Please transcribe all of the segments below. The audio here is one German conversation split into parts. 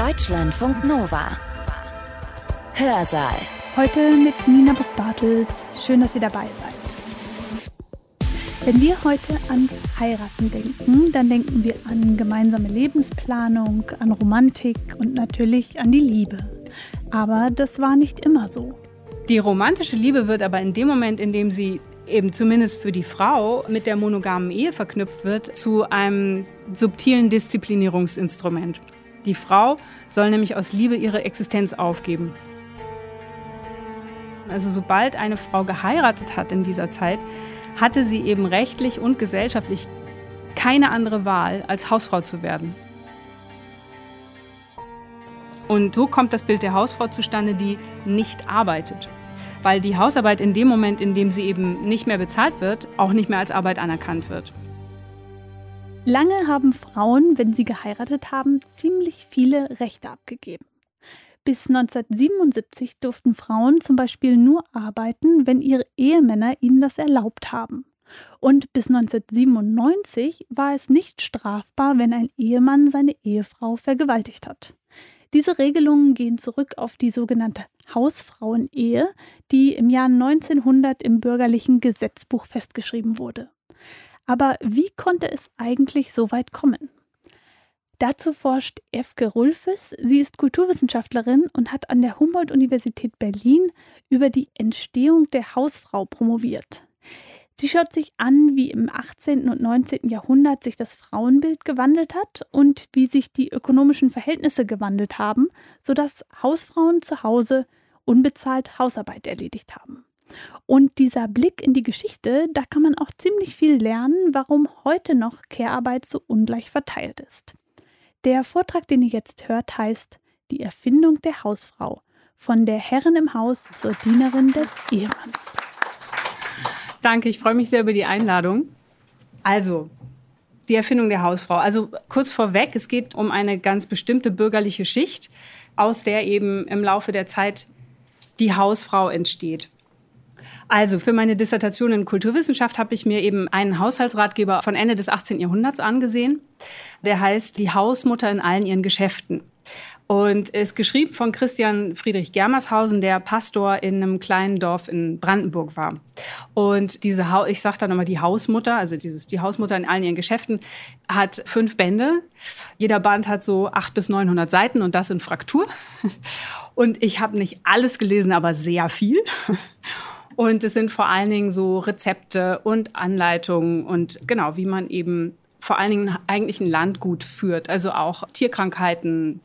Deutschlandfunk Nova. Hörsaal. Heute mit Nina Bus-Bartels. Schön, dass ihr dabei seid. Wenn wir heute ans Heiraten denken, dann denken wir an gemeinsame Lebensplanung, an Romantik und natürlich an die Liebe. Aber das war nicht immer so. Die romantische Liebe wird aber in dem Moment, in dem sie eben zumindest für die Frau mit der monogamen Ehe verknüpft wird, zu einem subtilen Disziplinierungsinstrument. Die Frau soll nämlich aus Liebe ihre Existenz aufgeben. Also sobald eine Frau geheiratet hat in dieser Zeit, hatte sie eben rechtlich und gesellschaftlich keine andere Wahl, als Hausfrau zu werden. Und so kommt das Bild der Hausfrau zustande, die nicht arbeitet. Weil die Hausarbeit in dem Moment, in dem sie eben nicht mehr bezahlt wird, auch nicht mehr als Arbeit anerkannt wird. Lange haben Frauen, wenn sie geheiratet haben, ziemlich viele Rechte abgegeben. Bis 1977 durften Frauen zum Beispiel nur arbeiten, wenn ihre Ehemänner ihnen das erlaubt haben. Und bis 1997 war es nicht strafbar, wenn ein Ehemann seine Ehefrau vergewaltigt hat. Diese Regelungen gehen zurück auf die sogenannte Hausfrauenehe, die im Jahr 1900 im bürgerlichen Gesetzbuch festgeschrieben wurde. Aber wie konnte es eigentlich so weit kommen? Dazu forscht Efke Rulfes. Sie ist Kulturwissenschaftlerin und hat an der Humboldt-Universität Berlin über die Entstehung der Hausfrau promoviert. Sie schaut sich an, wie im 18. und 19. Jahrhundert sich das Frauenbild gewandelt hat und wie sich die ökonomischen Verhältnisse gewandelt haben, sodass Hausfrauen zu Hause unbezahlt Hausarbeit erledigt haben. Und dieser Blick in die Geschichte, da kann man auch ziemlich viel lernen, warum heute noch Care-Arbeit so ungleich verteilt ist. Der Vortrag, den ihr jetzt hört, heißt Die Erfindung der Hausfrau von der Herrin im Haus zur Dienerin des Ehemanns. Danke, ich freue mich sehr über die Einladung. Also, die Erfindung der Hausfrau. Also kurz vorweg, es geht um eine ganz bestimmte bürgerliche Schicht, aus der eben im Laufe der Zeit die Hausfrau entsteht. Also für meine Dissertation in Kulturwissenschaft habe ich mir eben einen Haushaltsratgeber von Ende des 18. Jahrhunderts angesehen. Der heißt Die Hausmutter in allen ihren Geschäften. Und ist geschrieben von Christian Friedrich Germershausen, der Pastor in einem kleinen Dorf in Brandenburg war. Und diese, ha ich sage da nochmal die Hausmutter, also dieses, die Hausmutter in allen ihren Geschäften, hat fünf Bände. Jeder Band hat so acht bis 900 Seiten und das in Fraktur. Und ich habe nicht alles gelesen, aber sehr viel. Und es sind vor allen Dingen so Rezepte und Anleitungen und genau, wie man eben vor allen Dingen eigentlich ein Landgut führt, also auch Tierkrankheiten,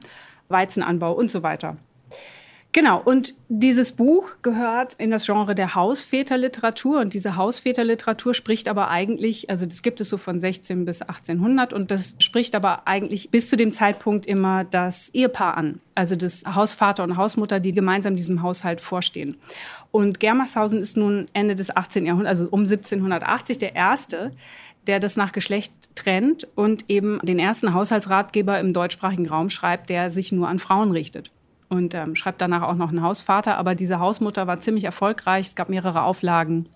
Weizenanbau und so weiter. Genau, und dieses Buch gehört in das Genre der Hausväterliteratur und diese Hausväterliteratur spricht aber eigentlich, also das gibt es so von 16 bis 1800 und das spricht aber eigentlich bis zu dem Zeitpunkt immer das Ehepaar an, also das Hausvater und Hausmutter, die gemeinsam diesem Haushalt vorstehen. Und Germershausen ist nun Ende des 18. Jahrhunderts, also um 1780 der erste, der das nach Geschlecht trennt und eben den ersten Haushaltsratgeber im deutschsprachigen Raum schreibt, der sich nur an Frauen richtet und ähm, schreibt danach auch noch einen Hausvater. Aber diese Hausmutter war ziemlich erfolgreich. Es gab mehrere Auflagen.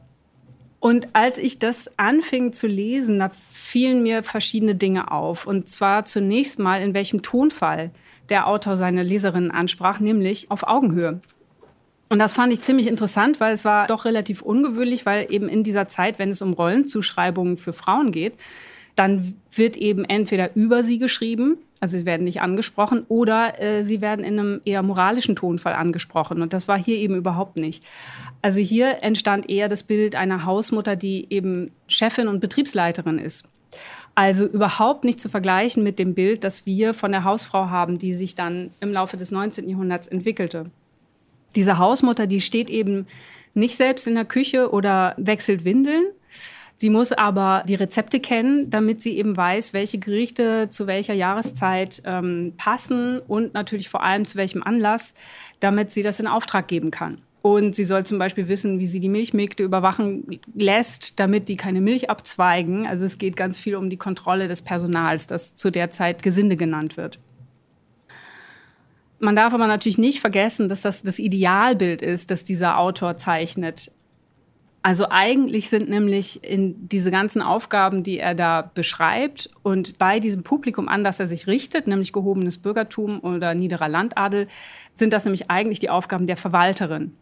Und als ich das anfing zu lesen, da fielen mir verschiedene Dinge auf. Und zwar zunächst mal, in welchem Tonfall der Autor seine Leserinnen ansprach, nämlich auf Augenhöhe. Und das fand ich ziemlich interessant, weil es war doch relativ ungewöhnlich, weil eben in dieser Zeit, wenn es um Rollenzuschreibungen für Frauen geht, dann wird eben entweder über sie geschrieben, also sie werden nicht angesprochen, oder äh, sie werden in einem eher moralischen Tonfall angesprochen. Und das war hier eben überhaupt nicht. Also hier entstand eher das Bild einer Hausmutter, die eben Chefin und Betriebsleiterin ist. Also überhaupt nicht zu vergleichen mit dem Bild, das wir von der Hausfrau haben, die sich dann im Laufe des 19. Jahrhunderts entwickelte. Diese Hausmutter, die steht eben nicht selbst in der Küche oder wechselt Windeln, Sie muss aber die Rezepte kennen, damit sie eben weiß, welche Gerichte zu welcher Jahreszeit ähm, passen und natürlich vor allem zu welchem Anlass, damit sie das in Auftrag geben kann. Und sie soll zum Beispiel wissen, wie sie die Milchmägde überwachen lässt, damit die keine Milch abzweigen. Also es geht ganz viel um die Kontrolle des Personals, das zu der Zeit Gesinde genannt wird. Man darf aber natürlich nicht vergessen, dass das das Idealbild ist, das dieser Autor zeichnet. Also eigentlich sind nämlich in diese ganzen Aufgaben, die er da beschreibt und bei diesem Publikum, an das er sich richtet, nämlich gehobenes Bürgertum oder niederer Landadel, sind das nämlich eigentlich die Aufgaben der Verwalterin.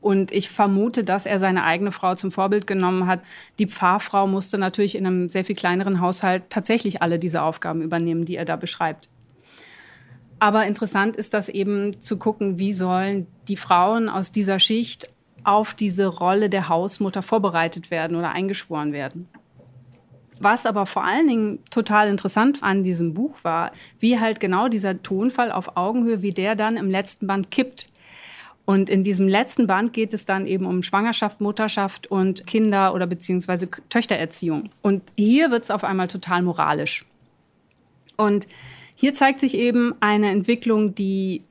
Und ich vermute, dass er seine eigene Frau zum Vorbild genommen hat. Die Pfarrfrau musste natürlich in einem sehr viel kleineren Haushalt tatsächlich alle diese Aufgaben übernehmen, die er da beschreibt. Aber interessant ist das eben zu gucken, wie sollen die Frauen aus dieser Schicht auf diese Rolle der Hausmutter vorbereitet werden oder eingeschworen werden. Was aber vor allen Dingen total interessant an diesem Buch war, wie halt genau dieser Tonfall auf Augenhöhe, wie der dann im letzten Band kippt. Und in diesem letzten Band geht es dann eben um Schwangerschaft, Mutterschaft und Kinder- oder beziehungsweise Töchtererziehung. Und hier wird es auf einmal total moralisch. Und hier zeigt sich eben eine Entwicklung, die,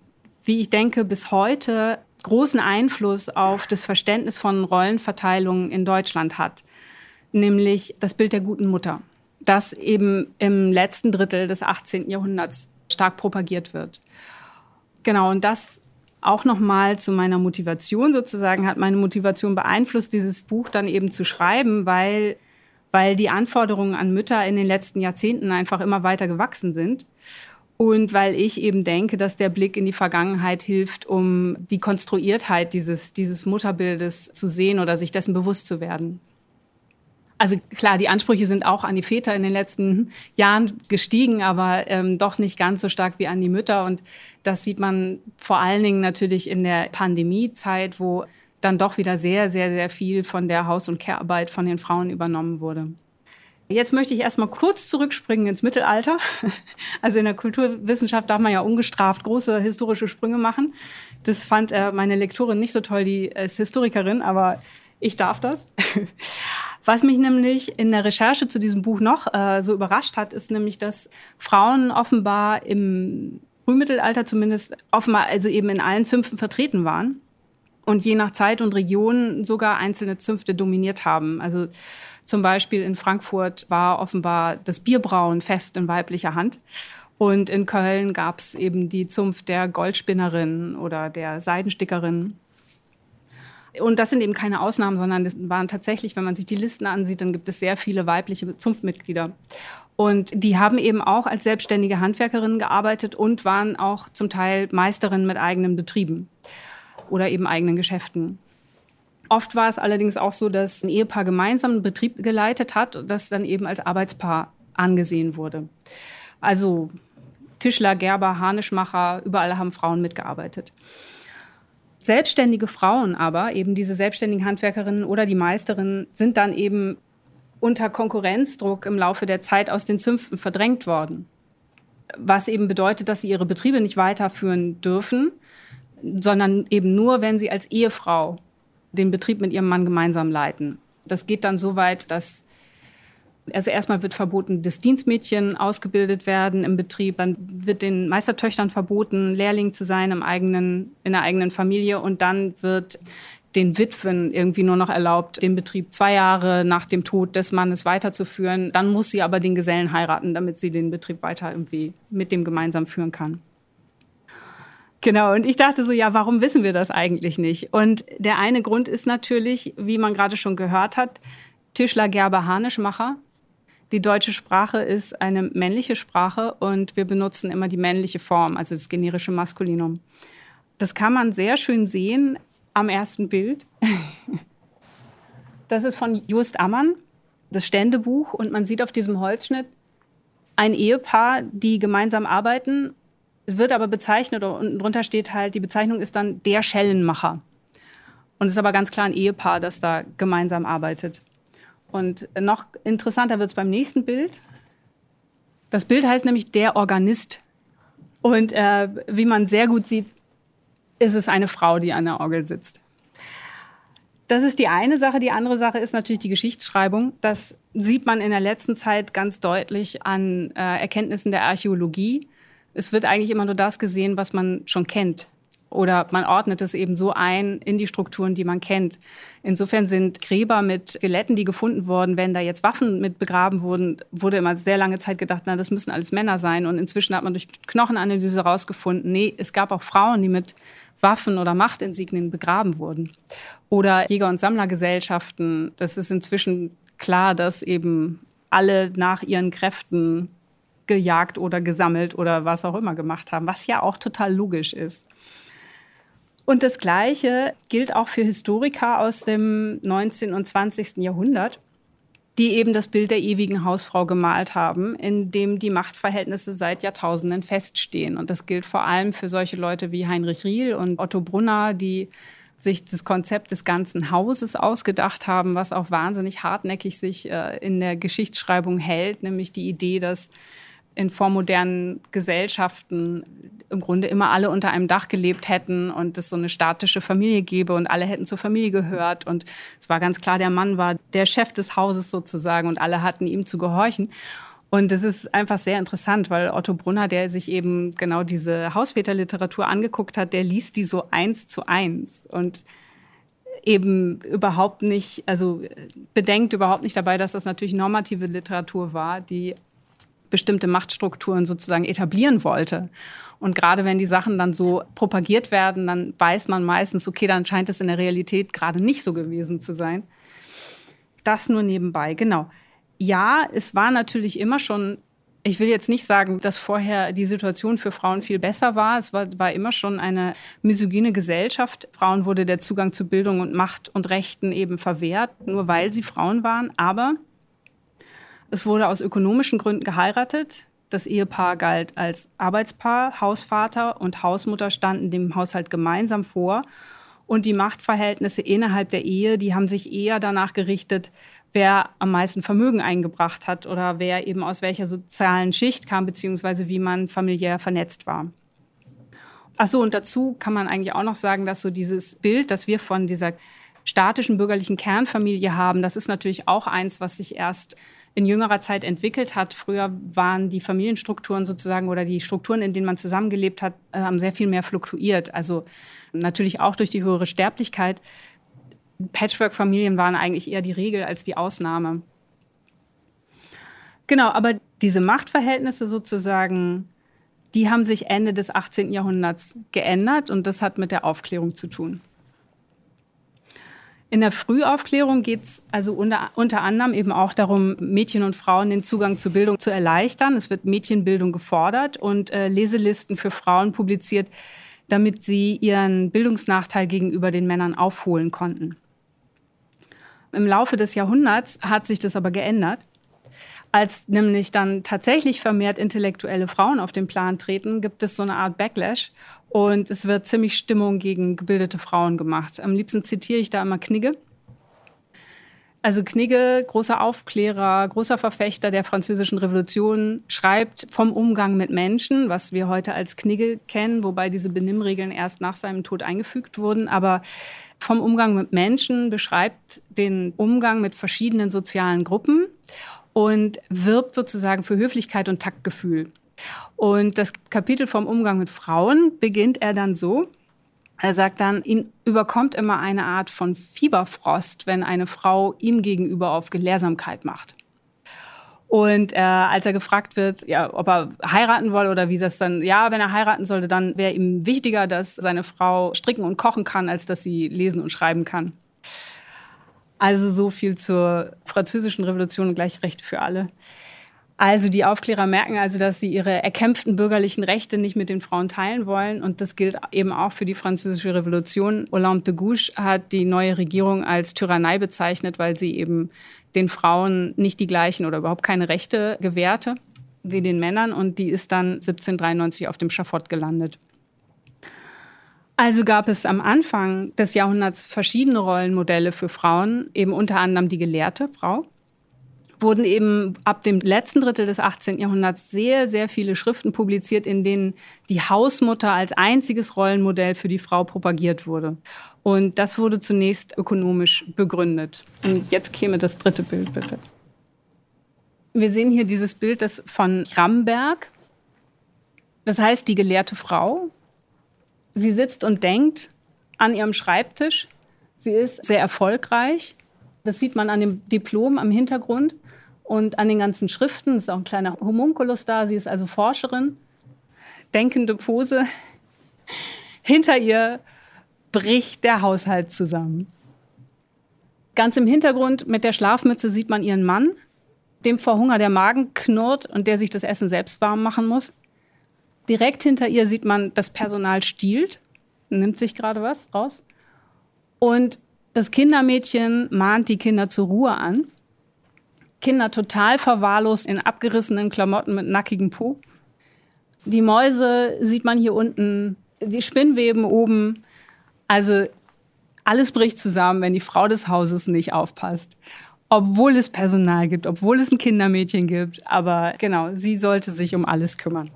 wie ich denke, bis heute großen Einfluss auf das Verständnis von Rollenverteilung in Deutschland hat, nämlich das Bild der guten Mutter, das eben im letzten Drittel des 18. Jahrhunderts stark propagiert wird. Genau, und das auch nochmal zu meiner Motivation sozusagen, hat meine Motivation beeinflusst, dieses Buch dann eben zu schreiben, weil, weil die Anforderungen an Mütter in den letzten Jahrzehnten einfach immer weiter gewachsen sind. Und weil ich eben denke, dass der Blick in die Vergangenheit hilft, um die Konstruiertheit dieses, dieses Mutterbildes zu sehen oder sich dessen bewusst zu werden. Also klar, die Ansprüche sind auch an die Väter in den letzten Jahren gestiegen, aber ähm, doch nicht ganz so stark wie an die Mütter. Und das sieht man vor allen Dingen natürlich in der Pandemiezeit, wo dann doch wieder sehr, sehr, sehr viel von der Haus- und Care-Arbeit von den Frauen übernommen wurde. Jetzt möchte ich erstmal kurz zurückspringen ins Mittelalter. Also in der Kulturwissenschaft darf man ja ungestraft große historische Sprünge machen. Das fand äh, meine Lektorin nicht so toll, die ist Historikerin, aber ich darf das. Was mich nämlich in der Recherche zu diesem Buch noch äh, so überrascht hat, ist nämlich, dass Frauen offenbar im Frühmittelalter zumindest offenbar also eben in allen Zünften vertreten waren und je nach Zeit und Region sogar einzelne Zünfte dominiert haben. Also zum Beispiel in Frankfurt war offenbar das Bierbrauen fest in weiblicher Hand. Und in Köln gab es eben die Zunft der Goldspinnerin oder der Seidenstickerin. Und das sind eben keine Ausnahmen, sondern das waren tatsächlich, wenn man sich die Listen ansieht, dann gibt es sehr viele weibliche Zunftmitglieder. Und die haben eben auch als selbstständige Handwerkerinnen gearbeitet und waren auch zum Teil Meisterinnen mit eigenen Betrieben oder eben eigenen Geschäften. Oft war es allerdings auch so, dass ein Ehepaar gemeinsam einen Betrieb geleitet hat und das dann eben als Arbeitspaar angesehen wurde. Also Tischler, Gerber, Harnischmacher, überall haben Frauen mitgearbeitet. Selbstständige Frauen aber, eben diese selbstständigen Handwerkerinnen oder die Meisterinnen, sind dann eben unter Konkurrenzdruck im Laufe der Zeit aus den Zünften verdrängt worden. Was eben bedeutet, dass sie ihre Betriebe nicht weiterführen dürfen, sondern eben nur, wenn sie als Ehefrau den Betrieb mit ihrem Mann gemeinsam leiten. Das geht dann so weit, dass also erstmal wird verboten, dass Dienstmädchen ausgebildet werden im Betrieb. Dann wird den Meistertöchtern verboten, Lehrling zu sein im eigenen, in der eigenen Familie. Und dann wird den Witwen irgendwie nur noch erlaubt, den Betrieb zwei Jahre nach dem Tod des Mannes weiterzuführen. Dann muss sie aber den Gesellen heiraten, damit sie den Betrieb weiter irgendwie mit dem gemeinsam führen kann. Genau, und ich dachte so, ja, warum wissen wir das eigentlich nicht? Und der eine Grund ist natürlich, wie man gerade schon gehört hat, Tischler, Gerber, Harnischmacher. Die deutsche Sprache ist eine männliche Sprache und wir benutzen immer die männliche Form, also das generische Maskulinum. Das kann man sehr schön sehen am ersten Bild. Das ist von Just Ammann, das Ständebuch. Und man sieht auf diesem Holzschnitt ein Ehepaar, die gemeinsam arbeiten es wird aber bezeichnet, unten drunter steht halt, die Bezeichnung ist dann der Schellenmacher. Und es ist aber ganz klar ein Ehepaar, das da gemeinsam arbeitet. Und noch interessanter wird es beim nächsten Bild. Das Bild heißt nämlich der Organist. Und äh, wie man sehr gut sieht, ist es eine Frau, die an der Orgel sitzt. Das ist die eine Sache. Die andere Sache ist natürlich die Geschichtsschreibung. Das sieht man in der letzten Zeit ganz deutlich an äh, Erkenntnissen der Archäologie es wird eigentlich immer nur das gesehen, was man schon kennt. oder man ordnet es eben so ein in die Strukturen, die man kennt. Insofern sind Gräber mit Skeletten, die gefunden wurden, wenn da jetzt Waffen mit begraben wurden, wurde immer sehr lange Zeit gedacht, na, das müssen alles Männer sein. Und inzwischen hat man durch Knochenanalyse herausgefunden, nee, es gab auch Frauen, die mit Waffen oder Machtinsignien begraben wurden. Oder Jäger- und Sammlergesellschaften. Das ist inzwischen klar, dass eben alle nach ihren Kräften gejagt oder gesammelt oder was auch immer gemacht haben, was ja auch total logisch ist. Und das Gleiche gilt auch für Historiker aus dem 19. und 20. Jahrhundert, die eben das Bild der ewigen Hausfrau gemalt haben, in dem die Machtverhältnisse seit Jahrtausenden feststehen. Und das gilt vor allem für solche Leute wie Heinrich Riel und Otto Brunner, die sich das Konzept des ganzen Hauses ausgedacht haben, was auch wahnsinnig hartnäckig sich äh, in der Geschichtsschreibung hält, nämlich die Idee, dass in vormodernen Gesellschaften im Grunde immer alle unter einem Dach gelebt hätten und es so eine statische Familie gäbe und alle hätten zur Familie gehört. Und es war ganz klar, der Mann war der Chef des Hauses sozusagen und alle hatten ihm zu gehorchen. Und das ist einfach sehr interessant, weil Otto Brunner, der sich eben genau diese Hausväterliteratur angeguckt hat, der liest die so eins zu eins und eben überhaupt nicht, also bedenkt überhaupt nicht dabei, dass das natürlich normative Literatur war, die bestimmte Machtstrukturen sozusagen etablieren wollte. Und gerade wenn die Sachen dann so propagiert werden, dann weiß man meistens, okay, dann scheint es in der Realität gerade nicht so gewesen zu sein. Das nur nebenbei, genau. Ja, es war natürlich immer schon ich will jetzt nicht sagen, dass vorher die Situation für Frauen viel besser war. Es war, war, immer schon eine misogyne Gesellschaft. Frauen wurde der Zugang zu Bildung und Macht und Rechten eben verwehrt, nur weil sie Frauen waren. Aber es wurde aus ökonomischen Gründen geheiratet. Das Ehepaar galt als Arbeitspaar. Hausvater und Hausmutter standen dem Haushalt gemeinsam vor. Und die Machtverhältnisse innerhalb der Ehe, die haben sich eher danach gerichtet, wer am meisten Vermögen eingebracht hat oder wer eben aus welcher sozialen Schicht kam, beziehungsweise wie man familiär vernetzt war. Ach so, und dazu kann man eigentlich auch noch sagen, dass so dieses Bild, das wir von dieser statischen bürgerlichen Kernfamilie haben, das ist natürlich auch eins, was sich erst in jüngerer Zeit entwickelt hat. Früher waren die Familienstrukturen sozusagen oder die Strukturen, in denen man zusammengelebt hat, äh, haben sehr viel mehr fluktuiert. Also natürlich auch durch die höhere Sterblichkeit. Patchwork-Familien waren eigentlich eher die Regel als die Ausnahme. Genau, aber diese Machtverhältnisse sozusagen, die haben sich Ende des 18. Jahrhunderts geändert und das hat mit der Aufklärung zu tun. In der Frühaufklärung geht es also unter, unter anderem eben auch darum, Mädchen und Frauen den Zugang zu Bildung zu erleichtern. Es wird Mädchenbildung gefordert und äh, Leselisten für Frauen publiziert, damit sie ihren Bildungsnachteil gegenüber den Männern aufholen konnten. Im Laufe des Jahrhunderts hat sich das aber geändert. Als nämlich dann tatsächlich vermehrt intellektuelle Frauen auf den Plan treten, gibt es so eine Art Backlash und es wird ziemlich Stimmung gegen gebildete Frauen gemacht. Am liebsten zitiere ich da immer Knigge. Also Knigge, großer Aufklärer, großer Verfechter der französischen Revolution, schreibt vom Umgang mit Menschen, was wir heute als Knigge kennen, wobei diese Benimmregeln erst nach seinem Tod eingefügt wurden. Aber vom Umgang mit Menschen beschreibt den Umgang mit verschiedenen sozialen Gruppen und wirbt sozusagen für Höflichkeit und Taktgefühl. Und das Kapitel vom Umgang mit Frauen beginnt er dann so. Er sagt dann, ihn überkommt immer eine Art von Fieberfrost, wenn eine Frau ihm gegenüber auf Gelehrsamkeit macht. Und äh, als er gefragt wird, ja, ob er heiraten wolle oder wie das dann, ja, wenn er heiraten sollte, dann wäre ihm wichtiger, dass seine Frau stricken und kochen kann, als dass sie lesen und schreiben kann. Also so viel zur französischen Revolution und Gleichrechte für alle. Also die Aufklärer merken also, dass sie ihre erkämpften bürgerlichen Rechte nicht mit den Frauen teilen wollen. Und das gilt eben auch für die französische Revolution. Olympe de Gouges hat die neue Regierung als Tyrannei bezeichnet, weil sie eben den Frauen nicht die gleichen oder überhaupt keine Rechte gewährte wie den Männern. Und die ist dann 1793 auf dem Schafott gelandet. Also gab es am Anfang des Jahrhunderts verschiedene Rollenmodelle für Frauen, eben unter anderem die gelehrte Frau, wurden eben ab dem letzten Drittel des 18. Jahrhunderts sehr, sehr viele Schriften publiziert, in denen die Hausmutter als einziges Rollenmodell für die Frau propagiert wurde. Und das wurde zunächst ökonomisch begründet. Und jetzt käme das dritte Bild, bitte. Wir sehen hier dieses Bild das von Ramberg. Das heißt, die gelehrte Frau. Sie sitzt und denkt an ihrem Schreibtisch. Sie ist sehr erfolgreich. Das sieht man an dem Diplom am Hintergrund und an den ganzen Schriften. Ist auch ein kleiner Homunculus da. Sie ist also Forscherin. Denkende Pose. Hinter ihr bricht der Haushalt zusammen. Ganz im Hintergrund mit der Schlafmütze sieht man ihren Mann, dem vor Hunger der Magen knurrt und der sich das Essen selbst warm machen muss. Direkt hinter ihr sieht man, das Personal stiehlt, nimmt sich gerade was raus. Und das Kindermädchen mahnt die Kinder zur Ruhe an. Kinder total verwahrlost in abgerissenen Klamotten mit nackigem Po. Die Mäuse sieht man hier unten, die Spinnweben oben. Also alles bricht zusammen, wenn die Frau des Hauses nicht aufpasst. Obwohl es Personal gibt, obwohl es ein Kindermädchen gibt. Aber genau, sie sollte sich um alles kümmern.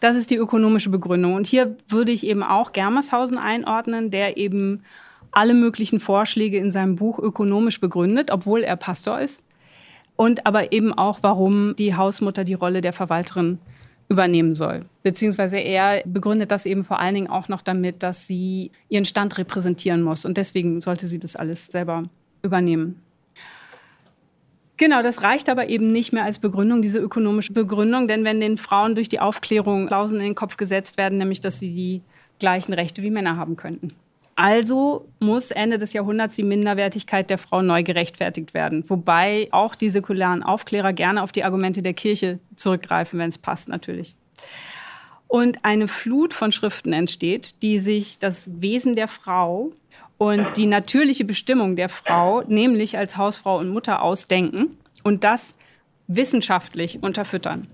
Das ist die ökonomische Begründung. Und hier würde ich eben auch Germershausen einordnen, der eben alle möglichen Vorschläge in seinem Buch ökonomisch begründet, obwohl er Pastor ist. Und aber eben auch, warum die Hausmutter die Rolle der Verwalterin übernehmen soll. Beziehungsweise er begründet das eben vor allen Dingen auch noch damit, dass sie ihren Stand repräsentieren muss. Und deswegen sollte sie das alles selber übernehmen. Genau, das reicht aber eben nicht mehr als Begründung, diese ökonomische Begründung, denn wenn den Frauen durch die Aufklärung Klauseln in den Kopf gesetzt werden, nämlich dass sie die gleichen Rechte wie Männer haben könnten. Also muss Ende des Jahrhunderts die Minderwertigkeit der Frau neu gerechtfertigt werden. Wobei auch die säkularen Aufklärer gerne auf die Argumente der Kirche zurückgreifen, wenn es passt natürlich. Und eine Flut von Schriften entsteht, die sich das Wesen der Frau und die natürliche Bestimmung der Frau, nämlich als Hausfrau und Mutter ausdenken und das wissenschaftlich unterfüttern.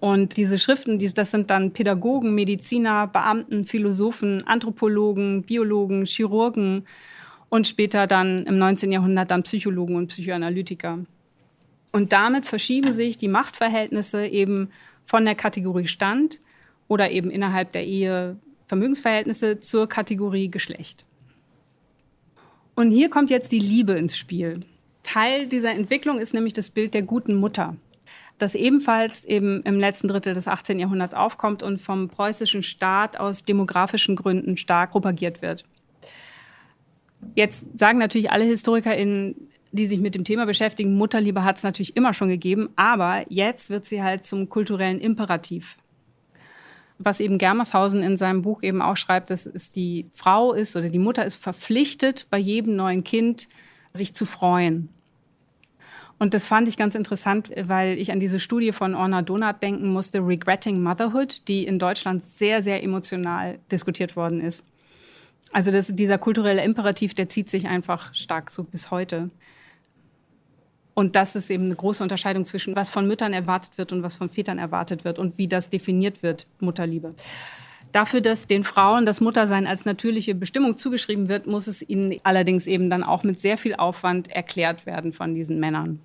Und diese Schriften, das sind dann Pädagogen, Mediziner, Beamten, Philosophen, Anthropologen, Biologen, Chirurgen und später dann im 19. Jahrhundert dann Psychologen und Psychoanalytiker. Und damit verschieben sich die Machtverhältnisse eben von der Kategorie Stand oder eben innerhalb der Ehe Vermögensverhältnisse zur Kategorie Geschlecht. Und hier kommt jetzt die Liebe ins Spiel. Teil dieser Entwicklung ist nämlich das Bild der guten Mutter, das ebenfalls eben im letzten Drittel des 18. Jahrhunderts aufkommt und vom preußischen Staat aus demografischen Gründen stark propagiert wird. Jetzt sagen natürlich alle HistorikerInnen, die sich mit dem Thema beschäftigen, Mutterliebe hat es natürlich immer schon gegeben, aber jetzt wird sie halt zum kulturellen Imperativ was eben Germershausen in seinem Buch eben auch schreibt, dass es die Frau ist oder die Mutter ist verpflichtet, bei jedem neuen Kind sich zu freuen. Und das fand ich ganz interessant, weil ich an diese Studie von Orna Donat denken musste, Regretting Motherhood, die in Deutschland sehr, sehr emotional diskutiert worden ist. Also das, dieser kulturelle Imperativ, der zieht sich einfach stark so bis heute. Und das ist eben eine große Unterscheidung zwischen, was von Müttern erwartet wird und was von Vätern erwartet wird und wie das definiert wird, Mutterliebe. Dafür, dass den Frauen das Muttersein als natürliche Bestimmung zugeschrieben wird, muss es ihnen allerdings eben dann auch mit sehr viel Aufwand erklärt werden von diesen Männern.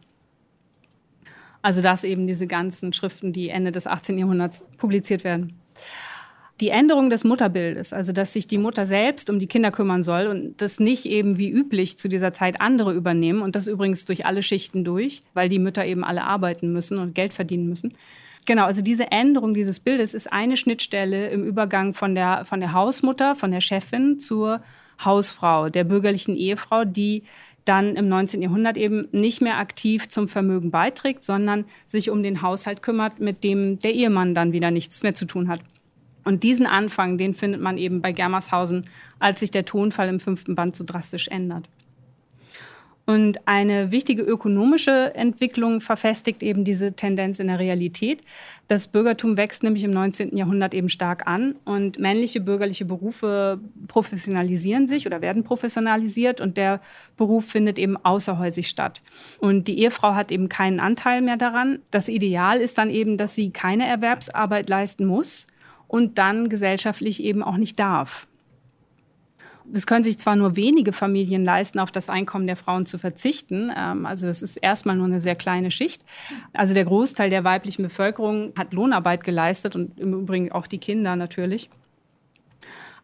Also dass eben diese ganzen Schriften, die Ende des 18. Jahrhunderts publiziert werden die Änderung des Mutterbildes, also dass sich die Mutter selbst um die Kinder kümmern soll und das nicht eben wie üblich zu dieser Zeit andere übernehmen und das übrigens durch alle Schichten durch, weil die Mütter eben alle arbeiten müssen und Geld verdienen müssen. Genau, also diese Änderung dieses Bildes ist eine Schnittstelle im Übergang von der, von der Hausmutter, von der Chefin zur Hausfrau, der bürgerlichen Ehefrau, die dann im 19. Jahrhundert eben nicht mehr aktiv zum Vermögen beiträgt, sondern sich um den Haushalt kümmert, mit dem der Ehemann dann wieder nichts mehr zu tun hat. Und diesen Anfang, den findet man eben bei Germershausen, als sich der Tonfall im fünften Band so drastisch ändert. Und eine wichtige ökonomische Entwicklung verfestigt eben diese Tendenz in der Realität. Das Bürgertum wächst nämlich im 19. Jahrhundert eben stark an und männliche bürgerliche Berufe professionalisieren sich oder werden professionalisiert und der Beruf findet eben außerhäusig statt. Und die Ehefrau hat eben keinen Anteil mehr daran. Das Ideal ist dann eben, dass sie keine Erwerbsarbeit leisten muss und dann gesellschaftlich eben auch nicht darf. Das können sich zwar nur wenige Familien leisten, auf das Einkommen der Frauen zu verzichten. Ähm, also das ist erstmal nur eine sehr kleine Schicht. Also der Großteil der weiblichen Bevölkerung hat Lohnarbeit geleistet und im Übrigen auch die Kinder natürlich.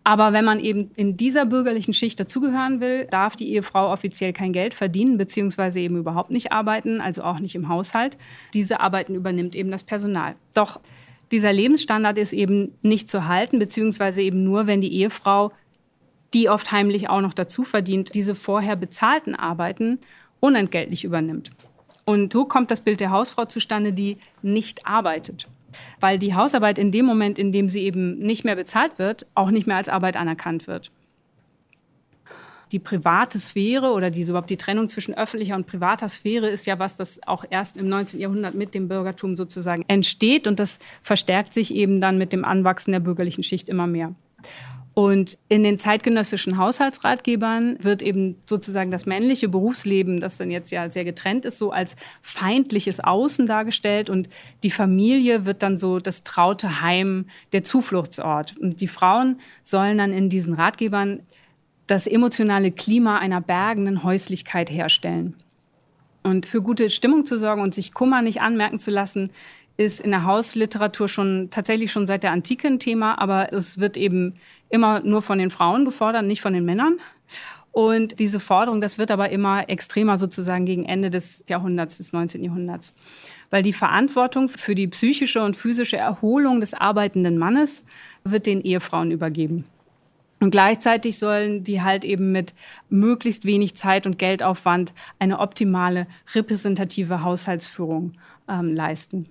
Aber wenn man eben in dieser bürgerlichen Schicht dazugehören will, darf die Ehefrau offiziell kein Geld verdienen, beziehungsweise eben überhaupt nicht arbeiten, also auch nicht im Haushalt. Diese Arbeiten übernimmt eben das Personal. Doch dieser Lebensstandard ist eben nicht zu halten, beziehungsweise eben nur, wenn die Ehefrau, die oft heimlich auch noch dazu verdient, diese vorher bezahlten Arbeiten unentgeltlich übernimmt. Und so kommt das Bild der Hausfrau zustande, die nicht arbeitet. Weil die Hausarbeit in dem Moment, in dem sie eben nicht mehr bezahlt wird, auch nicht mehr als Arbeit anerkannt wird die private Sphäre oder die, überhaupt die Trennung zwischen öffentlicher und privater Sphäre ist ja was, das auch erst im 19. Jahrhundert mit dem Bürgertum sozusagen entsteht und das verstärkt sich eben dann mit dem Anwachsen der bürgerlichen Schicht immer mehr. Und in den zeitgenössischen Haushaltsratgebern wird eben sozusagen das männliche Berufsleben, das dann jetzt ja sehr getrennt ist, so als feindliches Außen dargestellt. Und die Familie wird dann so das traute Heim, der Zufluchtsort. Und die Frauen sollen dann in diesen Ratgebern das emotionale Klima einer bergenden Häuslichkeit herstellen. Und für gute Stimmung zu sorgen und sich Kummer nicht anmerken zu lassen, ist in der Hausliteratur schon tatsächlich schon seit der Antike ein Thema, aber es wird eben immer nur von den Frauen gefordert, nicht von den Männern. Und diese Forderung, das wird aber immer extremer sozusagen gegen Ende des Jahrhunderts, des 19. Jahrhunderts. Weil die Verantwortung für die psychische und physische Erholung des arbeitenden Mannes wird den Ehefrauen übergeben. Und gleichzeitig sollen die halt eben mit möglichst wenig Zeit und Geldaufwand eine optimale repräsentative Haushaltsführung ähm, leisten.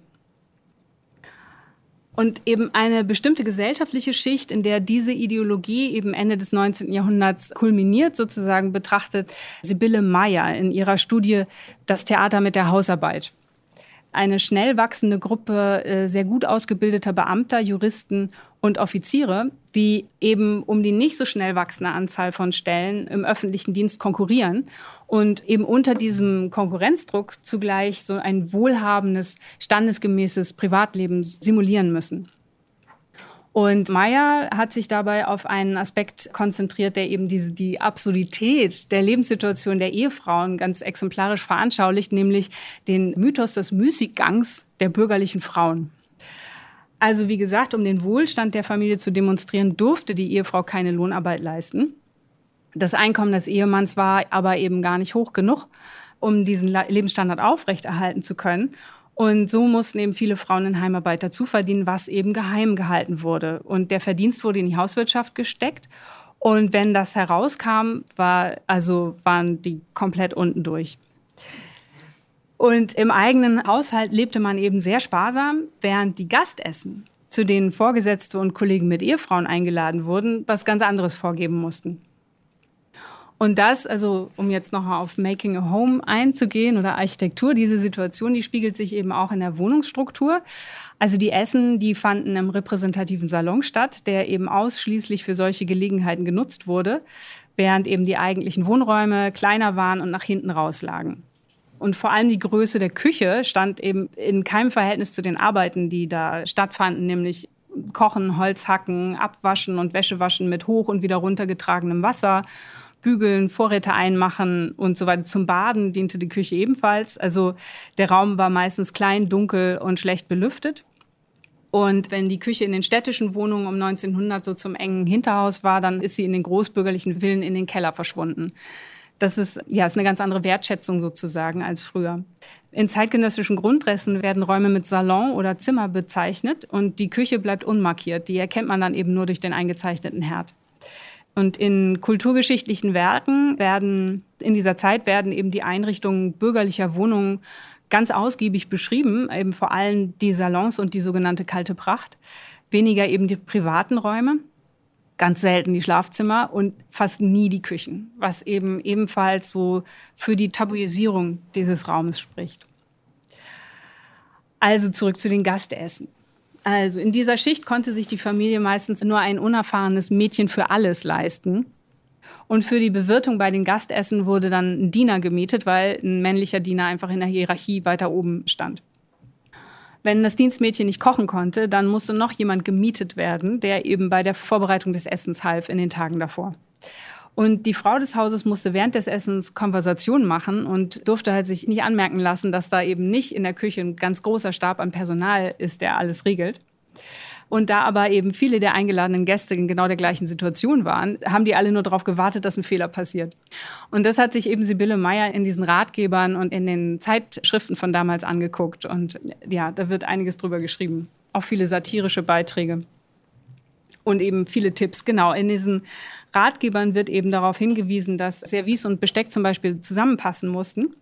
Und eben eine bestimmte gesellschaftliche Schicht, in der diese Ideologie eben Ende des 19. Jahrhunderts kulminiert, sozusagen betrachtet Sibylle Meyer in ihrer Studie Das Theater mit der Hausarbeit eine schnell wachsende Gruppe äh, sehr gut ausgebildeter Beamter, Juristen und Offiziere, die eben um die nicht so schnell wachsende Anzahl von Stellen im öffentlichen Dienst konkurrieren und eben unter diesem Konkurrenzdruck zugleich so ein wohlhabendes, standesgemäßes Privatleben simulieren müssen. Und Meyer hat sich dabei auf einen Aspekt konzentriert, der eben diese, die Absurdität der Lebenssituation der Ehefrauen ganz exemplarisch veranschaulicht, nämlich den Mythos des Müßiggangs der bürgerlichen Frauen. Also wie gesagt, um den Wohlstand der Familie zu demonstrieren, durfte die Ehefrau keine Lohnarbeit leisten. Das Einkommen des Ehemanns war aber eben gar nicht hoch genug, um diesen Lebensstandard aufrechterhalten zu können. Und so mussten eben viele Frauen in Heimarbeit dazu verdienen, was eben geheim gehalten wurde. Und der Verdienst wurde in die Hauswirtschaft gesteckt. Und wenn das herauskam, war, also waren die komplett unten durch. Und im eigenen Haushalt lebte man eben sehr sparsam, während die Gastessen, zu denen Vorgesetzte und Kollegen mit Ehefrauen eingeladen wurden, was ganz anderes vorgeben mussten. Und das, also um jetzt noch auf Making a Home einzugehen oder Architektur, diese Situation, die spiegelt sich eben auch in der Wohnungsstruktur. Also die Essen, die fanden im repräsentativen Salon statt, der eben ausschließlich für solche Gelegenheiten genutzt wurde, während eben die eigentlichen Wohnräume kleiner waren und nach hinten rauslagen. Und vor allem die Größe der Küche stand eben in keinem Verhältnis zu den Arbeiten, die da stattfanden, nämlich Kochen, Holz hacken, Abwaschen und Wäschewaschen mit hoch und wieder runtergetragenem Wasser Bügeln, Vorräte einmachen und so weiter. Zum Baden diente die Küche ebenfalls. Also der Raum war meistens klein, dunkel und schlecht belüftet. Und wenn die Küche in den städtischen Wohnungen um 1900 so zum engen Hinterhaus war, dann ist sie in den großbürgerlichen Villen in den Keller verschwunden. Das ist, ja, ist eine ganz andere Wertschätzung sozusagen als früher. In zeitgenössischen Grundrissen werden Räume mit Salon oder Zimmer bezeichnet und die Küche bleibt unmarkiert. Die erkennt man dann eben nur durch den eingezeichneten Herd. Und in kulturgeschichtlichen Werken werden in dieser Zeit werden eben die Einrichtungen bürgerlicher Wohnungen ganz ausgiebig beschrieben, eben vor allem die Salons und die sogenannte kalte Pracht, weniger eben die privaten Räume, ganz selten die Schlafzimmer und fast nie die Küchen, was eben ebenfalls so für die Tabuisierung dieses Raumes spricht. Also zurück zu den Gastessen. Also in dieser Schicht konnte sich die Familie meistens nur ein unerfahrenes Mädchen für alles leisten. Und für die Bewirtung bei den Gastessen wurde dann ein Diener gemietet, weil ein männlicher Diener einfach in der Hierarchie weiter oben stand. Wenn das Dienstmädchen nicht kochen konnte, dann musste noch jemand gemietet werden, der eben bei der Vorbereitung des Essens half in den Tagen davor. Und die Frau des Hauses musste während des Essens Konversation machen und durfte halt sich nicht anmerken lassen, dass da eben nicht in der Küche ein ganz großer Stab an Personal ist, der alles regelt. Und da aber eben viele der eingeladenen Gäste in genau der gleichen Situation waren, haben die alle nur darauf gewartet, dass ein Fehler passiert. Und das hat sich eben Sibylle Meyer in diesen Ratgebern und in den Zeitschriften von damals angeguckt. Und ja, da wird einiges drüber geschrieben. auch viele satirische Beiträge und eben viele Tipps. Genau, in diesen Ratgebern wird eben darauf hingewiesen, dass Service und Besteck zum Beispiel zusammenpassen mussten,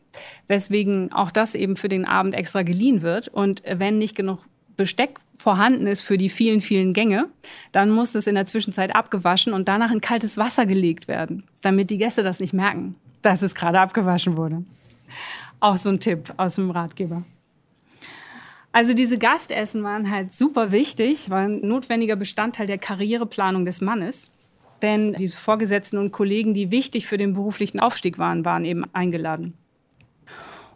weswegen auch das eben für den Abend extra geliehen wird. Und wenn nicht genug Besteck vorhanden ist für die vielen, vielen Gänge, dann muss es in der Zwischenzeit abgewaschen und danach in kaltes Wasser gelegt werden, damit die Gäste das nicht merken, dass es gerade abgewaschen wurde. Auch so ein Tipp aus dem Ratgeber. Also diese Gastessen waren halt super wichtig, waren ein notwendiger Bestandteil der Karriereplanung des Mannes. Denn diese Vorgesetzten und Kollegen, die wichtig für den beruflichen Aufstieg waren, waren eben eingeladen.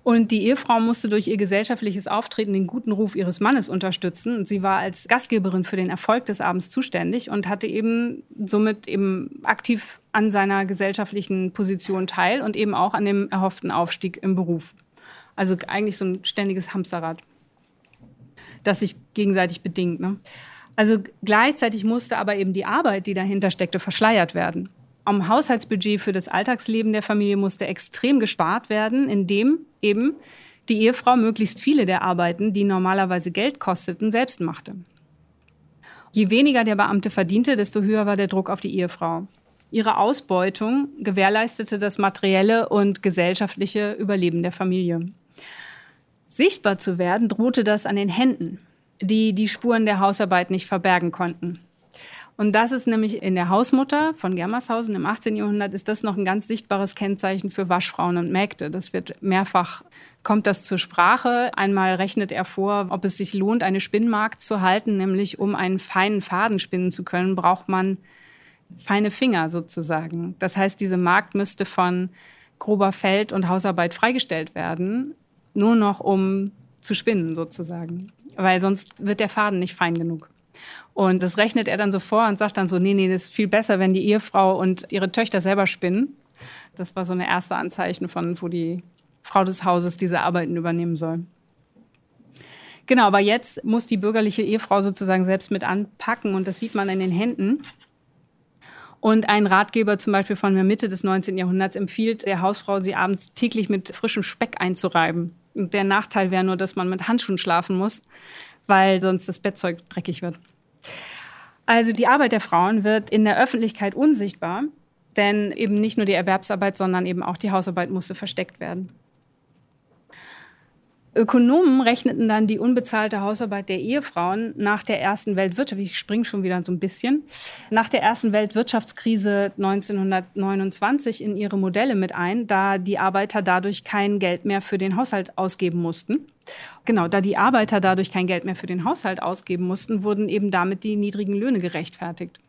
Und die Ehefrau musste durch ihr gesellschaftliches Auftreten den guten Ruf ihres Mannes unterstützen. Sie war als Gastgeberin für den Erfolg des Abends zuständig und hatte eben somit eben aktiv an seiner gesellschaftlichen Position teil und eben auch an dem erhofften Aufstieg im Beruf. Also eigentlich so ein ständiges Hamsterrad, das sich gegenseitig bedingt. Ne? Also gleichzeitig musste aber eben die Arbeit, die dahinter steckte, verschleiert werden. Am Haushaltsbudget für das Alltagsleben der Familie musste extrem gespart werden, indem eben die Ehefrau möglichst viele der Arbeiten, die normalerweise Geld kosteten, selbst machte. Je weniger der Beamte verdiente, desto höher war der Druck auf die Ehefrau. Ihre Ausbeutung gewährleistete das materielle und gesellschaftliche Überleben der Familie. Sichtbar zu werden drohte das an den Händen, die die Spuren der Hausarbeit nicht verbergen konnten. Und das ist nämlich in der Hausmutter von Germershausen im 18. Jahrhundert ist das noch ein ganz sichtbares Kennzeichen für Waschfrauen und Mägde. Das wird mehrfach kommt das zur Sprache. Einmal rechnet er vor, ob es sich lohnt, eine Spinnmarkt zu halten, nämlich um einen feinen Faden spinnen zu können, braucht man feine Finger sozusagen. Das heißt, diese Markt müsste von grober Feld- und Hausarbeit freigestellt werden, nur noch um zu spinnen sozusagen, weil sonst wird der Faden nicht fein genug. Und das rechnet er dann so vor und sagt dann so, nee, nee, das ist viel besser, wenn die Ehefrau und ihre Töchter selber spinnen. Das war so eine erste Anzeichen von, wo die Frau des Hauses diese Arbeiten übernehmen soll. Genau, aber jetzt muss die bürgerliche Ehefrau sozusagen selbst mit anpacken und das sieht man in den Händen. Und ein Ratgeber zum Beispiel von der Mitte des 19. Jahrhunderts empfiehlt der Hausfrau, sie abends täglich mit frischem Speck einzureiben. Der Nachteil wäre nur, dass man mit Handschuhen schlafen muss, weil sonst das Bettzeug dreckig wird. Also die Arbeit der Frauen wird in der Öffentlichkeit unsichtbar, denn eben nicht nur die Erwerbsarbeit, sondern eben auch die Hausarbeit musste versteckt werden. Ökonomen rechneten dann die unbezahlte Hausarbeit der Ehefrauen nach der ersten Weltwirtschaft, ich springe schon wieder so ein bisschen, nach der ersten Weltwirtschaftskrise 1929 in ihre Modelle mit ein, da die Arbeiter dadurch kein Geld mehr für den Haushalt ausgeben mussten. Genau, da die Arbeiter dadurch kein Geld mehr für den Haushalt ausgeben mussten, wurden eben damit die niedrigen Löhne gerechtfertigt.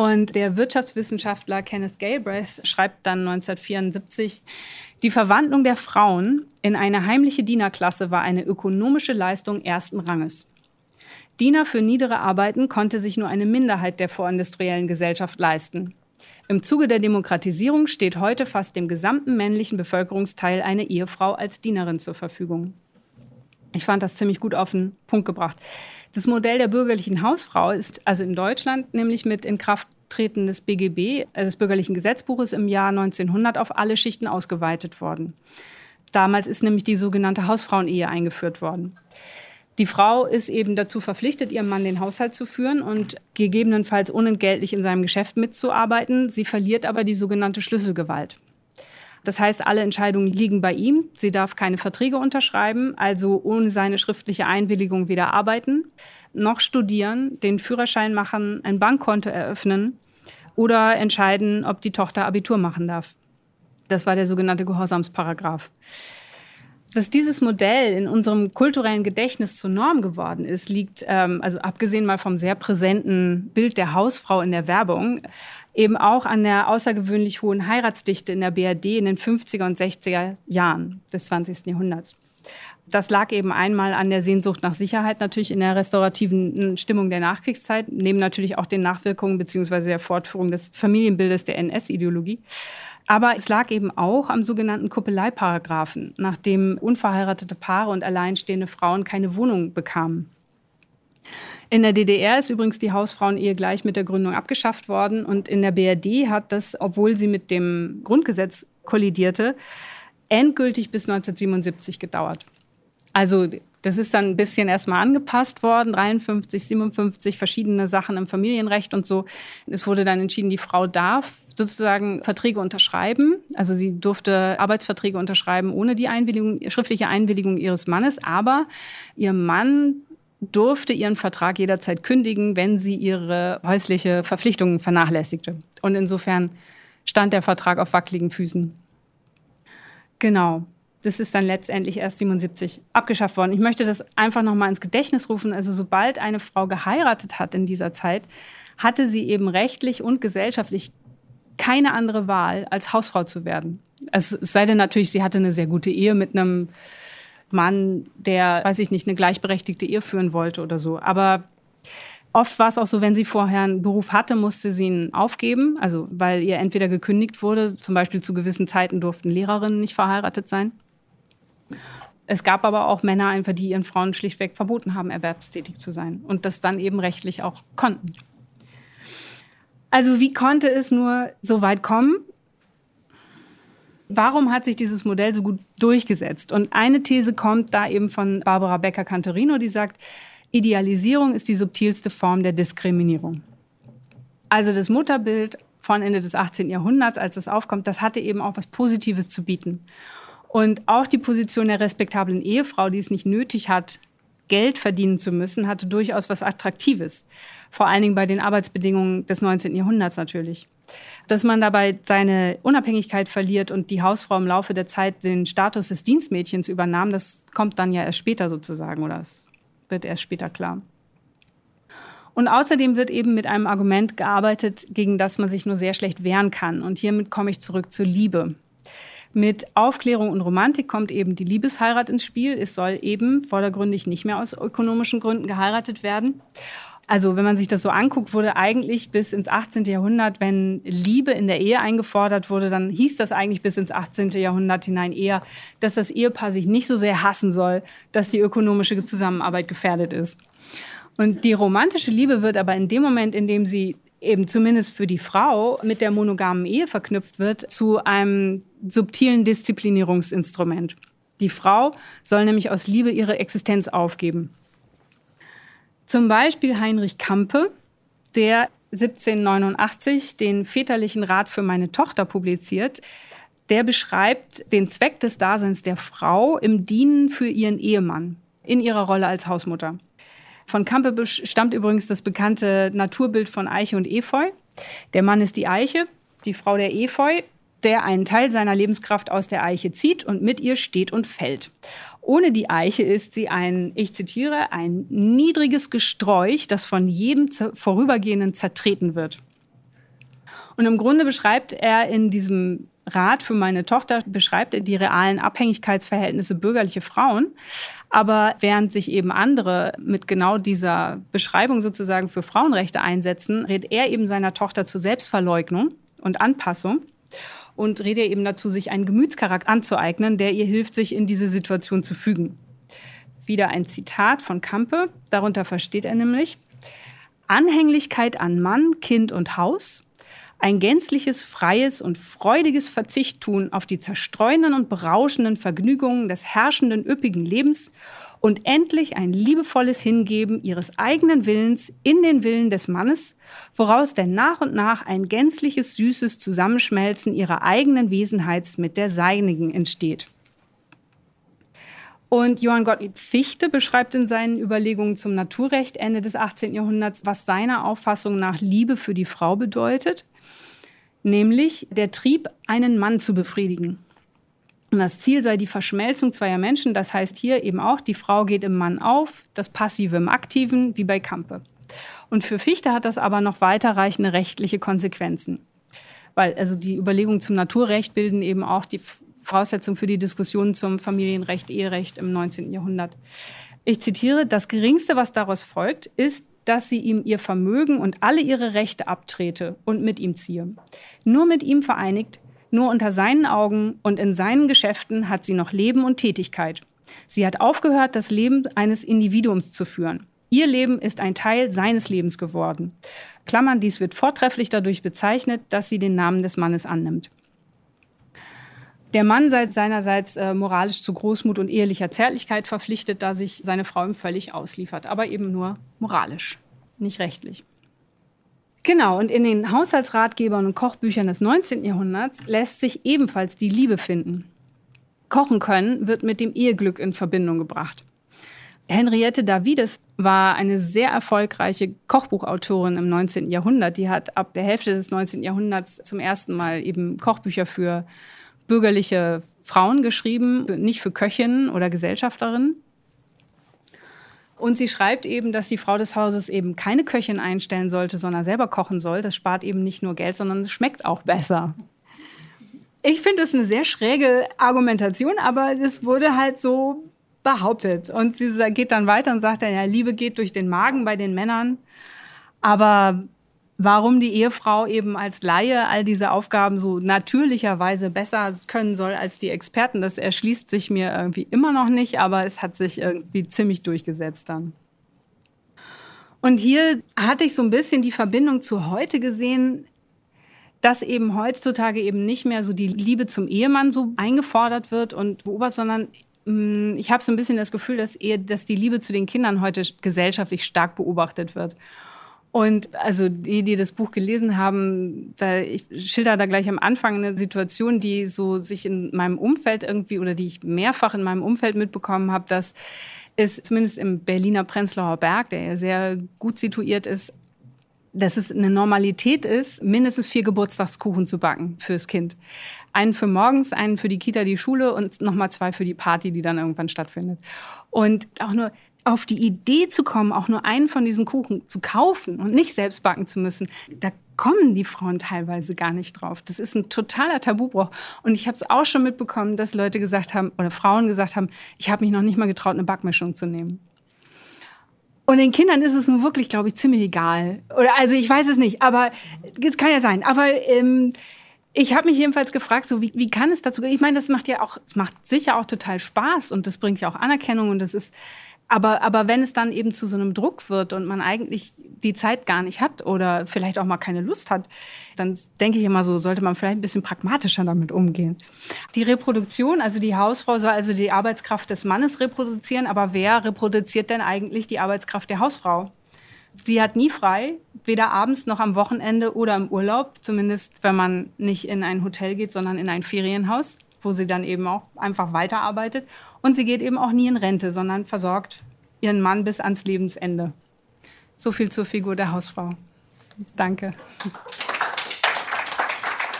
Und der Wirtschaftswissenschaftler Kenneth Galbraith schreibt dann 1974, die Verwandlung der Frauen in eine heimliche Dienerklasse war eine ökonomische Leistung ersten Ranges. Diener für niedere Arbeiten konnte sich nur eine Minderheit der vorindustriellen Gesellschaft leisten. Im Zuge der Demokratisierung steht heute fast dem gesamten männlichen Bevölkerungsteil eine Ehefrau als Dienerin zur Verfügung. Ich fand das ziemlich gut auf den Punkt gebracht. Das Modell der bürgerlichen Hausfrau ist also in Deutschland nämlich mit Inkrafttreten des BGB, äh, des bürgerlichen Gesetzbuches im Jahr 1900 auf alle Schichten ausgeweitet worden. Damals ist nämlich die sogenannte Hausfrauenehe eingeführt worden. Die Frau ist eben dazu verpflichtet, ihrem Mann den Haushalt zu führen und gegebenenfalls unentgeltlich in seinem Geschäft mitzuarbeiten. Sie verliert aber die sogenannte Schlüsselgewalt. Das heißt, alle Entscheidungen liegen bei ihm. Sie darf keine Verträge unterschreiben, also ohne seine schriftliche Einwilligung weder arbeiten noch studieren, den Führerschein machen, ein Bankkonto eröffnen oder entscheiden, ob die Tochter Abitur machen darf. Das war der sogenannte Gehorsamsparagraph. Dass dieses Modell in unserem kulturellen Gedächtnis zur Norm geworden ist, liegt, ähm, also abgesehen mal vom sehr präsenten Bild der Hausfrau in der Werbung, eben auch an der außergewöhnlich hohen Heiratsdichte in der BRD in den 50er und 60er Jahren des 20. Jahrhunderts. Das lag eben einmal an der Sehnsucht nach Sicherheit, natürlich in der restaurativen Stimmung der Nachkriegszeit, neben natürlich auch den Nachwirkungen bzw. der Fortführung des Familienbildes der NS-Ideologie. Aber es lag eben auch am sogenannten Kuppeleiparagraphen, nach dem unverheiratete Paare und alleinstehende Frauen keine Wohnung bekamen. In der DDR ist übrigens die Hausfrauenehe gleich mit der Gründung abgeschafft worden. Und in der BRD hat das, obwohl sie mit dem Grundgesetz kollidierte, endgültig bis 1977 gedauert. Also Das ist dann ein bisschen erstmal angepasst worden, 53, 57 verschiedene Sachen im Familienrecht und so. Es wurde dann entschieden, die Frau darf sozusagen Verträge unterschreiben. Also sie durfte Arbeitsverträge unterschreiben ohne die Einwilligung, schriftliche Einwilligung ihres Mannes, aber ihr Mann durfte ihren Vertrag jederzeit kündigen, wenn sie ihre häusliche Verpflichtungen vernachlässigte. Und insofern stand der Vertrag auf wackeligen Füßen. Genau. Das ist dann letztendlich erst 77 abgeschafft worden. Ich möchte das einfach noch mal ins Gedächtnis rufen. Also sobald eine Frau geheiratet hat in dieser Zeit, hatte sie eben rechtlich und gesellschaftlich keine andere Wahl, als Hausfrau zu werden. Also, es sei denn natürlich, sie hatte eine sehr gute Ehe mit einem Mann, der, weiß ich nicht, eine gleichberechtigte Ehe führen wollte oder so. Aber oft war es auch so, wenn sie vorher einen Beruf hatte, musste sie ihn aufgeben, also weil ihr entweder gekündigt wurde, zum Beispiel zu gewissen Zeiten durften Lehrerinnen nicht verheiratet sein. Es gab aber auch Männer einfach, die ihren Frauen schlichtweg verboten haben, erwerbstätig zu sein und das dann eben rechtlich auch konnten. Also wie konnte es nur so weit kommen? Warum hat sich dieses Modell so gut durchgesetzt? Und eine These kommt da eben von Barbara Becker-Cantorino, die sagt, Idealisierung ist die subtilste Form der Diskriminierung. Also das Mutterbild von Ende des 18. Jahrhunderts, als es aufkommt, das hatte eben auch was Positives zu bieten. Und auch die Position der respektablen Ehefrau, die es nicht nötig hat, Geld verdienen zu müssen, hatte durchaus was Attraktives. Vor allen Dingen bei den Arbeitsbedingungen des 19. Jahrhunderts natürlich. Dass man dabei seine Unabhängigkeit verliert und die Hausfrau im Laufe der Zeit den Status des Dienstmädchens übernahm, das kommt dann ja erst später sozusagen oder es wird erst später klar. Und außerdem wird eben mit einem Argument gearbeitet, gegen das man sich nur sehr schlecht wehren kann. Und hiermit komme ich zurück zur Liebe. Mit Aufklärung und Romantik kommt eben die Liebesheirat ins Spiel. Es soll eben vordergründig nicht mehr aus ökonomischen Gründen geheiratet werden. Also wenn man sich das so anguckt, wurde eigentlich bis ins 18. Jahrhundert, wenn Liebe in der Ehe eingefordert wurde, dann hieß das eigentlich bis ins 18. Jahrhundert hinein eher, dass das Ehepaar sich nicht so sehr hassen soll, dass die ökonomische Zusammenarbeit gefährdet ist. Und die romantische Liebe wird aber in dem Moment, in dem sie eben zumindest für die Frau mit der monogamen Ehe verknüpft wird, zu einem subtilen Disziplinierungsinstrument. Die Frau soll nämlich aus Liebe ihre Existenz aufgeben. Zum Beispiel Heinrich Kampe, der 1789 den väterlichen Rat für meine Tochter publiziert. Der beschreibt den Zweck des Daseins der Frau im Dienen für ihren Ehemann in ihrer Rolle als Hausmutter. Von Kampe stammt übrigens das bekannte Naturbild von Eiche und Efeu. Der Mann ist die Eiche, die Frau der Efeu, der einen Teil seiner Lebenskraft aus der Eiche zieht und mit ihr steht und fällt. Ohne die Eiche ist sie ein, ich zitiere, ein niedriges Gesträuch, das von jedem Vorübergehenden zertreten wird. Und im Grunde beschreibt er in diesem Rat für meine Tochter, beschreibt er die realen Abhängigkeitsverhältnisse bürgerliche Frauen. Aber während sich eben andere mit genau dieser Beschreibung sozusagen für Frauenrechte einsetzen, rät er eben seiner Tochter zur Selbstverleugnung und Anpassung und rede eben dazu, sich einen Gemütscharakter anzueignen, der ihr hilft, sich in diese Situation zu fügen. Wieder ein Zitat von Kampe, darunter versteht er nämlich, Anhänglichkeit an Mann, Kind und Haus, ein gänzliches, freies und freudiges Verzichttun auf die zerstreuenden und berauschenden Vergnügungen des herrschenden, üppigen Lebens und endlich ein liebevolles Hingeben ihres eigenen Willens in den Willen des Mannes, woraus denn nach und nach ein gänzliches, süßes Zusammenschmelzen ihrer eigenen Wesenheits mit der seinigen entsteht. Und Johann Gottlieb Fichte beschreibt in seinen Überlegungen zum Naturrecht Ende des 18. Jahrhunderts, was seiner Auffassung nach Liebe für die Frau bedeutet, nämlich der Trieb, einen Mann zu befriedigen. Und das Ziel sei die Verschmelzung zweier Menschen. Das heißt hier eben auch, die Frau geht im Mann auf, das Passive im Aktiven, wie bei Kampe. Und für Fichte hat das aber noch weiterreichende rechtliche Konsequenzen. Weil also die Überlegungen zum Naturrecht bilden eben auch die Voraussetzung für die Diskussion zum Familienrecht, Eherecht im 19. Jahrhundert. Ich zitiere, das Geringste, was daraus folgt, ist, dass sie ihm ihr Vermögen und alle ihre Rechte abtrete und mit ihm ziehe. Nur mit ihm vereinigt nur unter seinen Augen und in seinen Geschäften hat sie noch Leben und Tätigkeit. Sie hat aufgehört, das Leben eines Individuums zu führen. Ihr Leben ist ein Teil seines Lebens geworden. Klammern, dies wird vortrefflich dadurch bezeichnet, dass sie den Namen des Mannes annimmt. Der Mann sei seinerseits äh, moralisch zu Großmut und ehelicher Zärtlichkeit verpflichtet, da sich seine Frau ihm völlig ausliefert, aber eben nur moralisch, nicht rechtlich. Genau, und in den Haushaltsratgebern und Kochbüchern des 19. Jahrhunderts lässt sich ebenfalls die Liebe finden. Kochen können wird mit dem Eheglück in Verbindung gebracht. Henriette Davides war eine sehr erfolgreiche Kochbuchautorin im 19. Jahrhundert. Die hat ab der Hälfte des 19. Jahrhunderts zum ersten Mal eben Kochbücher für bürgerliche Frauen geschrieben, nicht für Köchinnen oder Gesellschafterinnen. Und sie schreibt eben, dass die Frau des Hauses eben keine Köchin einstellen sollte, sondern selber kochen soll. Das spart eben nicht nur Geld, sondern es schmeckt auch besser. Ich finde das eine sehr schräge Argumentation, aber es wurde halt so behauptet. Und sie geht dann weiter und sagt dann, ja, Liebe geht durch den Magen bei den Männern. Aber warum die Ehefrau eben als Laie all diese Aufgaben so natürlicherweise besser können soll als die Experten, das erschließt sich mir irgendwie immer noch nicht, aber es hat sich irgendwie ziemlich durchgesetzt dann. Und hier hatte ich so ein bisschen die Verbindung zu heute gesehen, dass eben heutzutage eben nicht mehr so die Liebe zum Ehemann so eingefordert wird und beobachtet, sondern mm, ich habe so ein bisschen das Gefühl, dass, eher, dass die Liebe zu den Kindern heute gesellschaftlich stark beobachtet wird. Und also die, die das Buch gelesen haben, da, ich schilder da gleich am Anfang eine Situation, die so sich in meinem Umfeld irgendwie oder die ich mehrfach in meinem Umfeld mitbekommen habe, dass es zumindest im Berliner Prenzlauer Berg, der ja sehr gut situiert ist, dass es eine Normalität ist, mindestens vier Geburtstagskuchen zu backen fürs Kind. Einen für morgens, einen für die Kita, die Schule und nochmal zwei für die Party, die dann irgendwann stattfindet. Und auch nur auf die Idee zu kommen, auch nur einen von diesen Kuchen zu kaufen und nicht selbst backen zu müssen, da kommen die Frauen teilweise gar nicht drauf. Das ist ein totaler Tabubruch. Und ich habe es auch schon mitbekommen, dass Leute gesagt haben oder Frauen gesagt haben, ich habe mich noch nicht mal getraut, eine Backmischung zu nehmen. Und den Kindern ist es nun wirklich, glaube ich, ziemlich egal. Oder also ich weiß es nicht, aber es kann ja sein. Aber ähm, ich habe mich jedenfalls gefragt, so wie, wie kann es dazu? Ich meine, das macht ja auch, es macht sicher auch total Spaß und das bringt ja auch Anerkennung und das ist aber, aber wenn es dann eben zu so einem Druck wird und man eigentlich die Zeit gar nicht hat oder vielleicht auch mal keine Lust hat, dann denke ich immer so, sollte man vielleicht ein bisschen pragmatischer damit umgehen. Die Reproduktion, also die Hausfrau soll also die Arbeitskraft des Mannes reproduzieren, aber wer reproduziert denn eigentlich die Arbeitskraft der Hausfrau? Sie hat nie frei, weder abends noch am Wochenende oder im Urlaub, zumindest wenn man nicht in ein Hotel geht, sondern in ein Ferienhaus wo sie dann eben auch einfach weiterarbeitet. Und sie geht eben auch nie in Rente, sondern versorgt ihren Mann bis ans Lebensende. So viel zur Figur der Hausfrau. Danke.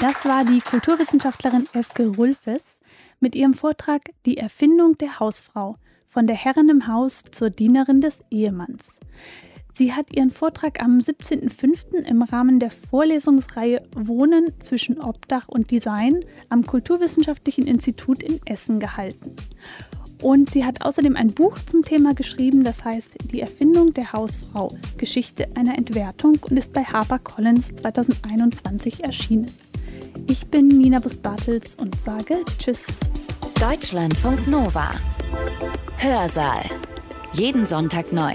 Das war die Kulturwissenschaftlerin Elfke Rulfes mit ihrem Vortrag Die Erfindung der Hausfrau von der Herrin im Haus zur Dienerin des Ehemanns. Sie hat ihren Vortrag am 17.05. im Rahmen der Vorlesungsreihe Wohnen zwischen Obdach und Design am Kulturwissenschaftlichen Institut in Essen gehalten. Und sie hat außerdem ein Buch zum Thema geschrieben, das heißt Die Erfindung der Hausfrau, Geschichte einer Entwertung und ist bei HarperCollins 2021 erschienen. Ich bin Nina Bus-Bartels und sage Tschüss. Deutschlandfunk Nova. Hörsaal. Jeden Sonntag neu